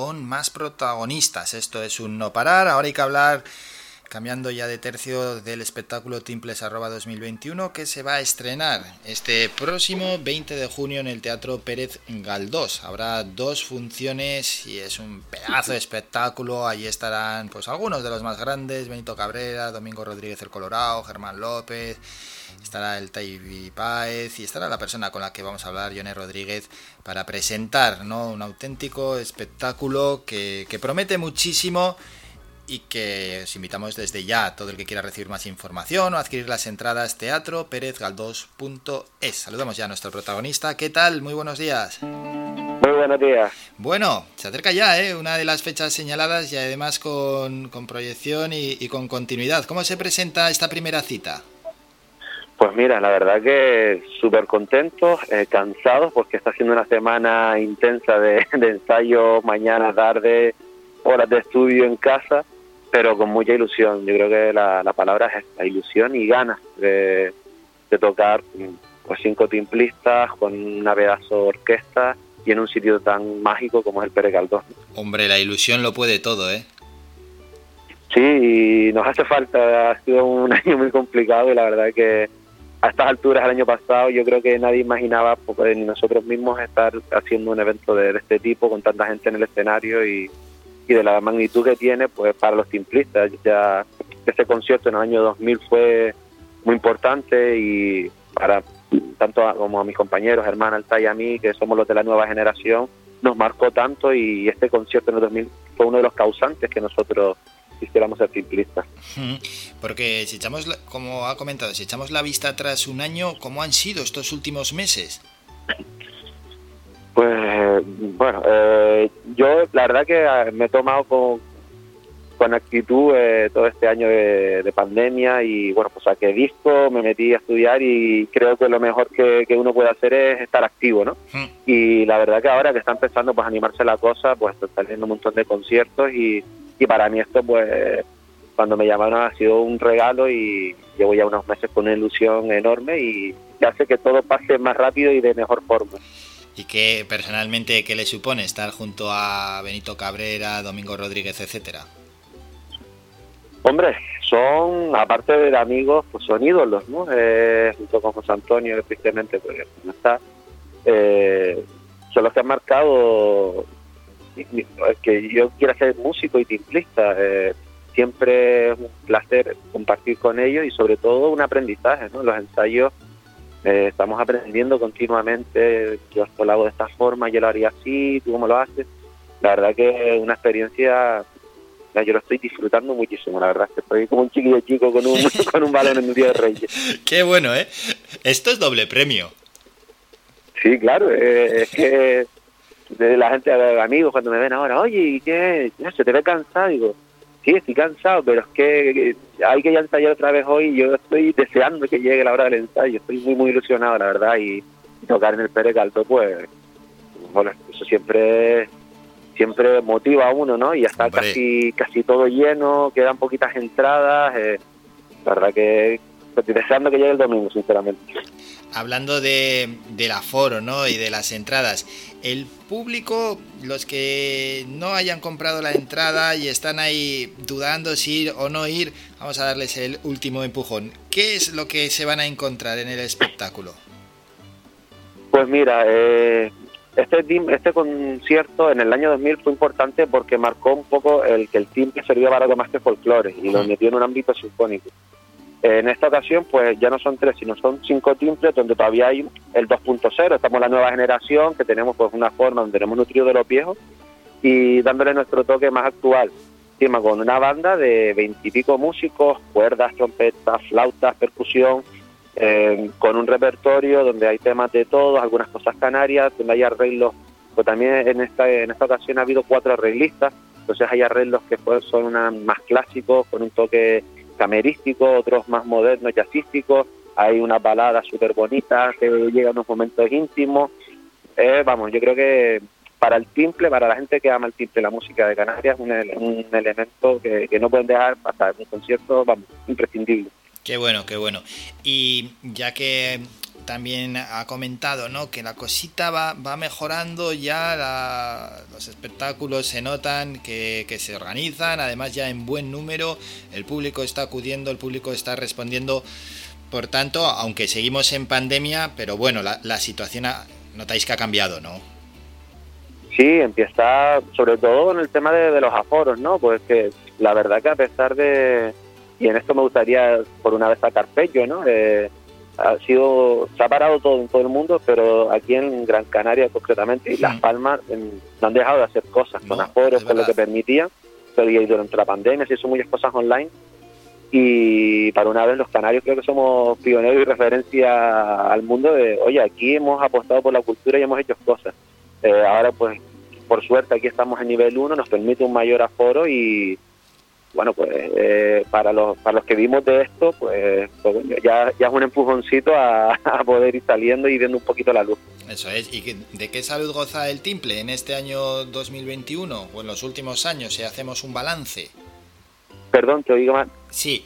con más protagonistas. Esto es un no parar. Ahora hay que hablar, cambiando ya de tercio, del espectáculo Timples 2021 que se va a estrenar este próximo 20 de junio en el Teatro Pérez Galdós. Habrá dos funciones y es un pedazo de espectáculo. Allí estarán pues algunos de los más grandes, Benito Cabrera, Domingo Rodríguez el Colorado, Germán López estará el Taibi Páez y estará la persona con la que vamos a hablar, Yone Rodríguez, para presentar ¿no? un auténtico espectáculo que, promete muchísimo y que os invitamos desde ya a todo el que quiera recibir más información o adquirir las entradas teatro perezgaldos.es. Saludamos ya a nuestro protagonista. ¿Qué tal? Muy buenos días. Muy buenos días. Bueno, se acerca ya, ¿eh? Una de las fechas señaladas y además con, proyección y, y con continuidad. ¿Cómo se presenta esta primera cita? Pues mira, la verdad que súper contentos, eh, cansados, porque está siendo una semana intensa de, ensayo, mañana, tarde, horas de estudio en casa, pero con mucha ilusión. Yo creo que la, palabra es esta, ilusión y ganas de, tocar pues cinco timplistas con una pedazo orquesta y en un sitio tan mágico como es el Pérez Galdós. Hombre, la ilusión lo puede todo, ¿eh? Sí, y nos hace falta, ha sido un año muy complicado y la verdad que a estas alturas el año pasado yo creo que nadie imaginaba, porque ni nosotros mismos, estar haciendo un evento de, este tipo con tanta gente en el escenario y, y, de la magnitud que tiene pues para los timplistas. Ya ese concierto en el año 2000 fue muy importante y para tanto como a mis compañeros, hermana Alta y a mí, que somos los de la nueva generación, nos marcó tanto y este concierto en el 2000 fue uno de los causantes que nosotros quisiéramos ser simplistas. Porque si echamos, como ha comentado, si echamos la vista atrás un año, ¿cómo han sido estos últimos meses? Pues bueno, eh, yo la verdad que ah, me he tomado con, con actitud eh, todo este año de, pandemia y bueno, pues saqué disco, me metí a estudiar y creo que lo mejor que, uno puede hacer es estar activo, ¿no? Y la verdad que ahora que está empezando pues a animarse la cosa, pues está teniendo un montón de conciertos y y para mí esto pues cuando me llamaron ha sido un regalo y llevo ya unos meses con una ilusión enorme y hace que todo pase más rápido y de mejor forma. ¿Y qué personalmente qué le supone estar junto a Benito Cabrera, Domingo Rodríguez, etcétera? Hombre, son, aparte de amigos, pues son ídolos, ¿no? Eh, junto con José Antonio, que tristemente pues está, eh, son los que han marcado que yo quiera ser músico y timplista. Eh, siempre es un placer compartir con ellos y sobre todo un aprendizaje, ¿no? Los ensayos eh, estamos aprendiendo continuamente, yo lo hago de esta forma, yo lo haría así, tú cómo lo haces. La verdad que es una experiencia, yo lo estoy disfrutando muchísimo, la verdad que estoy como un chiquillo chico con un, con un balón en un día de reyes. Qué bueno, ¿eh? Esto es doble premio. Sí, claro, eh, es que de la gente, amigos, cuando me ven ahora, oye, ¿y qué? ¿Se te ve cansado? Digo, sí, estoy cansado, pero es que hay que ya ensayar otra vez hoy yo estoy deseando que llegue la hora del ensayo. Estoy muy, muy ilusionado, la verdad, y tocar en el Pérez Alto, pues, bueno, eso siempre siempre motiva a uno, ¿no? Y ya está casi casi todo lleno, quedan poquitas entradas. Eh, la verdad que estoy deseando que llegue el domingo, sinceramente hablando de, del aforo ¿no? y de las entradas, el público, los que no hayan comprado la entrada y están ahí dudando si ir o no ir, vamos a darles el último empujón. ¿Qué es lo que se van a encontrar en el espectáculo? Pues mira, eh, este, este concierto en el año 2000 fue importante porque marcó un poco el que el timbre servía para algo más que folclore y lo metió en un ámbito sinfónico. En esta ocasión, pues ya no son tres, sino son cinco timbres donde todavía hay el 2.0. Estamos la nueva generación, que tenemos pues una forma donde tenemos nutrido de los viejos y dándole nuestro toque más actual. Encima con una banda de veintipico músicos, cuerdas, trompetas, flautas, percusión, eh, con un repertorio donde hay temas de todos, algunas cosas canarias, donde hay arreglos. Pues también en esta, en esta ocasión ha habido cuatro arreglistas, entonces hay arreglos que pues, son una, más clásicos, con un toque camerísticos, otros más modernos, jazzísticos. Hay una balada súper bonita que llega a unos momentos íntimos. Eh, vamos, yo creo que para el timple, para la gente que ama el timple, la música de Canarias, es un, elemento que, no pueden dejar pasar. Un concierto, vamos, imprescindible. Qué bueno, qué bueno. Y ya que también ha comentado, ¿no? Que la cosita va, va mejorando, ya los espectáculos se notan que, se organizan, además ya en buen número, el público está acudiendo, el público está respondiendo. Por tanto, aunque seguimos en pandemia, pero bueno, la, la situación notáis que ha cambiado, ¿no? Sí, empieza sobre todo con el tema de, los aforos, ¿no? Pues que la verdad que a pesar de, y en esto me gustaría por una vez sacar pecho, ¿no? Eh, ha sido, se ha parado todo en todo el mundo, pero aquí en Gran Canaria concretamente y Las Palmas no han dejado de hacer cosas con aforos, con lo que permitía, pero y durante la pandemia se hizo muchas cosas online y para una vez los canarios creo que somos pioneros y referencia al mundo de, oye, aquí hemos apostado por la cultura y hemos hecho cosas. Eh, ahora pues por suerte aquí estamos en nivel 1, nos permite un mayor aforo y bueno, pues eh, para, los, para los que vimos de esto, pues, pues ya, ya es un empujoncito a, poder ir saliendo y viendo un poquito la luz. Eso es. ¿Y de qué salud goza el Timple en este año 2021 o en los últimos años si hacemos un balance? Perdón, te oigo mal. Sí.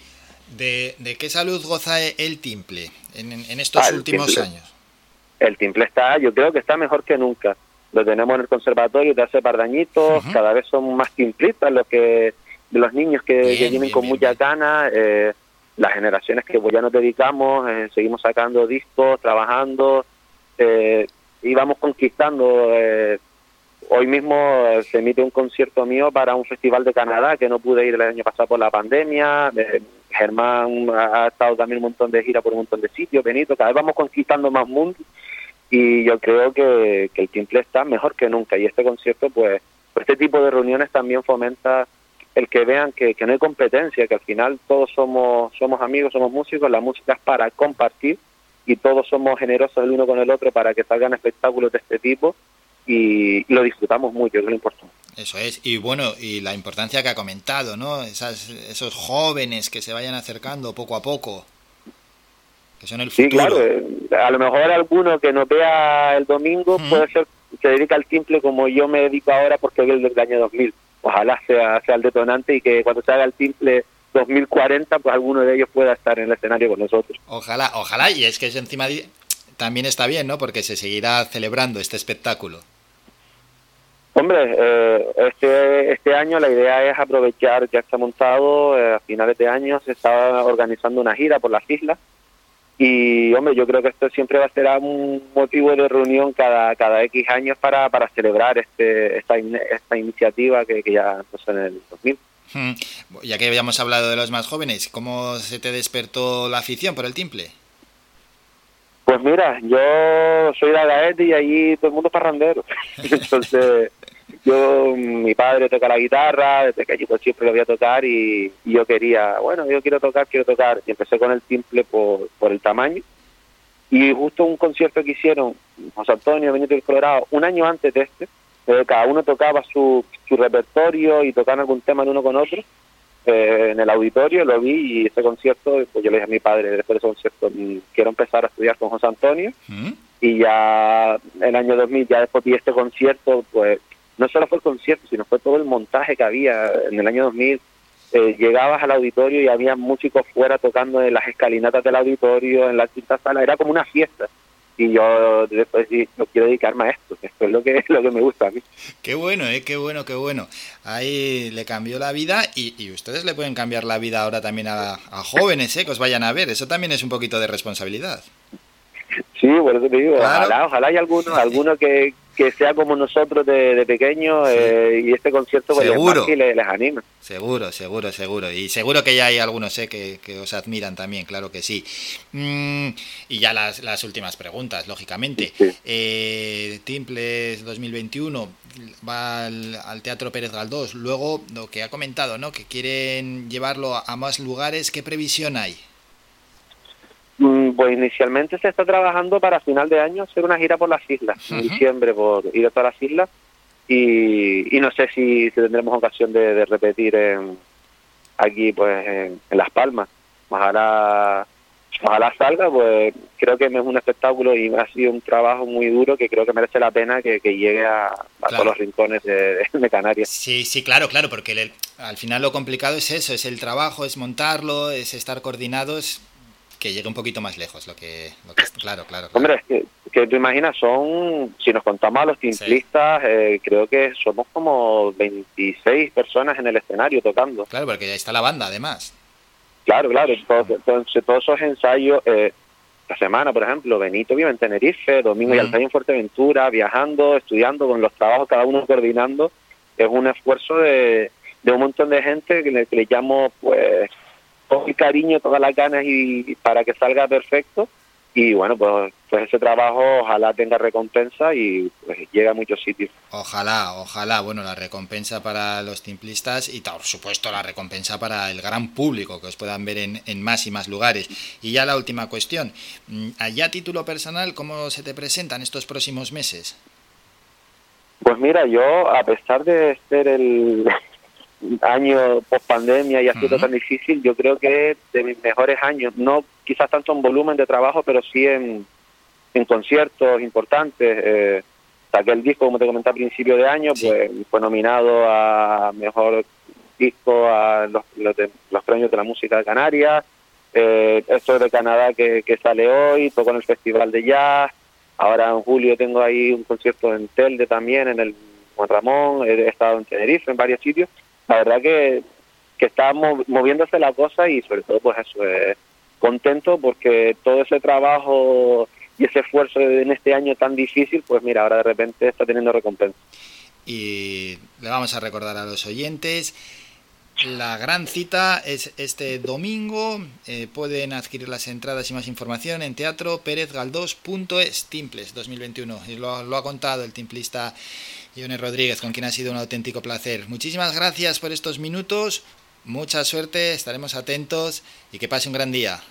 ¿De, de qué salud goza el Timple en, en estos ah, últimos años? El Timple está, yo creo que está mejor que nunca lo tenemos en el conservatorio de hace par de añitos, cada vez son más simplistas los que de los niños que, vienen con mucha gana, eh, las generaciones que pues ya nos dedicamos, eh, seguimos sacando discos, trabajando eh, y vamos conquistando. Eh, hoy mismo se emite un concierto mío para un festival de Canadá que no pude ir el año pasado por la pandemia. Germán ha estado también un montón de giras por un montón de sitios, Benito, cada vez vamos conquistando más mundo y yo creo que, el timple está mejor que nunca y este concierto pues este tipo de reuniones también fomenta el que vean que, no hay competencia, que al final todos somos somos amigos, somos músicos, la música es para compartir y todos somos generosos el uno con el otro para que salgan espectáculos de este tipo y, lo disfrutamos mucho, que es lo importante. Eso es, y bueno, y la importancia que ha comentado, ¿no? Esas, esos jóvenes que se vayan acercando poco a poco Sí, claro. Eh, a lo mejor alguno que nos vea el domingo puede ser se dedica al simple como yo me dedico ahora porque es el del año 2000. Ojalá sea, sea el detonante y que cuando se haga el simple 2040, pues alguno de ellos pueda estar en el escenario con nosotros. Ojalá, ojalá, y es que es encima también está bien, ¿no? Porque se seguirá celebrando este espectáculo. Hombre, eh, este, este año la idea es aprovechar, ya está montado, eh, a finales de año se está organizando una gira por las islas y hombre, yo creo que esto siempre va a ser un motivo de reunión cada, cada X años para, para celebrar este, esta, esta iniciativa que, ya empezó en el 2000. Hmm. Ya que habíamos hablado de los más jóvenes, ¿cómo se te despertó la afición por el timple? Pues mira, yo soy de Agaete y allí todo el mundo es parrandero. Entonces, yo, mi padre toca la guitarra, desde que yo siempre lo voy a tocar y, yo quería, bueno, yo quiero tocar, quiero tocar. Y empecé con el timple por, por el tamaño. Y justo un concierto que hicieron José Antonio Benito del Colorado, un año antes de este, eh, cada uno tocaba su, su repertorio y tocaban algún tema el uno con otro. Eh, en el auditorio lo vi y ese concierto, pues yo le dije a mi padre después de ese concierto, mm, quiero empezar a estudiar con José Antonio. ¿Mm? Y ya el año 2000, ya después de este concierto, pues no solo fue el concierto, sino fue todo el montaje que había en el año 2000. Eh, llegabas al auditorio y había músicos fuera tocando en las escalinatas del auditorio, en la quinta sala, era como una fiesta. Y yo después no quiero dedicarme a esto, esto es lo que, lo que me gusta a mí. Qué bueno, eh, qué bueno, qué bueno. Ahí le cambió la vida y, y ustedes le pueden cambiar la vida ahora también a, jóvenes, eh, que os vayan a ver. Eso también es un poquito de responsabilidad. Sí, por eso te digo, ojalá, ojalá hay alguno, alguno que, que sea como nosotros de, de pequeños eh, y este concierto pues seguro. les, les, anima. Seguro, seguro, seguro. Y seguro que ya hay algunos eh, que, que os admiran también, claro que sí. Mm, y ya las, las últimas preguntas, lógicamente. Eh, Timples 2021 va al, Teatro Pérez Galdós. Luego, lo que ha comentado, ¿no? que quieren llevarlo a más lugares, ¿qué previsión hay? Pues inicialmente se está trabajando para final de año hacer una gira por las islas, en diciembre por ir a todas las islas y, y no sé si, tendremos ocasión de, repetir en, aquí pues en, Las Palmas. Ojalá, ojalá salga, pues creo que es un espectáculo y ha sido un trabajo muy duro que creo que merece la pena que, llegue a, todos los rincones de, de, Canarias. Sí, sí, claro, claro, porque al final lo complicado es eso, es el trabajo, es montarlo, es estar coordinados que llegue un poquito más lejos, lo que, claro, claro, Hombre, es que, que tú imaginas, son, si nos contamos a los timplistas, eh, creo que somos como 26 personas en el escenario tocando. Claro, porque ya está la banda, además. Claro, claro, entonces todos esos ensayos, eh, la semana, por ejemplo, Benito vive en Tenerife, Domingo y Altair en Fuerteventura, viajando, estudiando, con los trabajos cada uno coordinando, es un esfuerzo de, de un montón de gente que le, que le llamo, pues, todo el cariño, todas las ganas y para que salga perfecto y bueno, pues, pues ese trabajo ojalá tenga recompensa y pues llegue a muchos sitios. Ojalá, ojalá, bueno, la recompensa para los timplistas y por supuesto la recompensa para el gran público que os puedan ver en, en más y más lugares. Y ya la última cuestión, mm, allá a título personal, ¿cómo se te presentan estos próximos meses? Pues mira, yo a pesar de ser el, año post pandemia y ha sido tan difícil, yo creo que de mis mejores años, no quizás tanto en volumen de trabajo, pero sí en, en conciertos importantes. Eh, saqué el disco, como te comenté a principio de año, pues fue nominado a mejor disco a los, los, premios de la música de Canarias. Eh, esto es de Canadá que, que sale hoy, toco en el Festival de Jazz. Ahora en julio tengo ahí un concierto en Telde también, en el Juan Ramón. He estado en Tenerife, en varios sitios la verdad que, que está moviéndose la cosa y sobre todo pues eso, es contento porque todo ese trabajo y ese esfuerzo en este año tan difícil, pues mira, ahora de repente está teniendo recompensa. Y le vamos a recordar a los oyentes. La gran cita es este domingo. Eh, pueden adquirir las entradas y más información en teatro perezgaldós.es, Timples 2021. Y lo, lo ha contado el timplista Ione Rodríguez, con quien ha sido un auténtico placer. Muchísimas gracias por estos minutos, mucha suerte, estaremos atentos y que pase un gran día.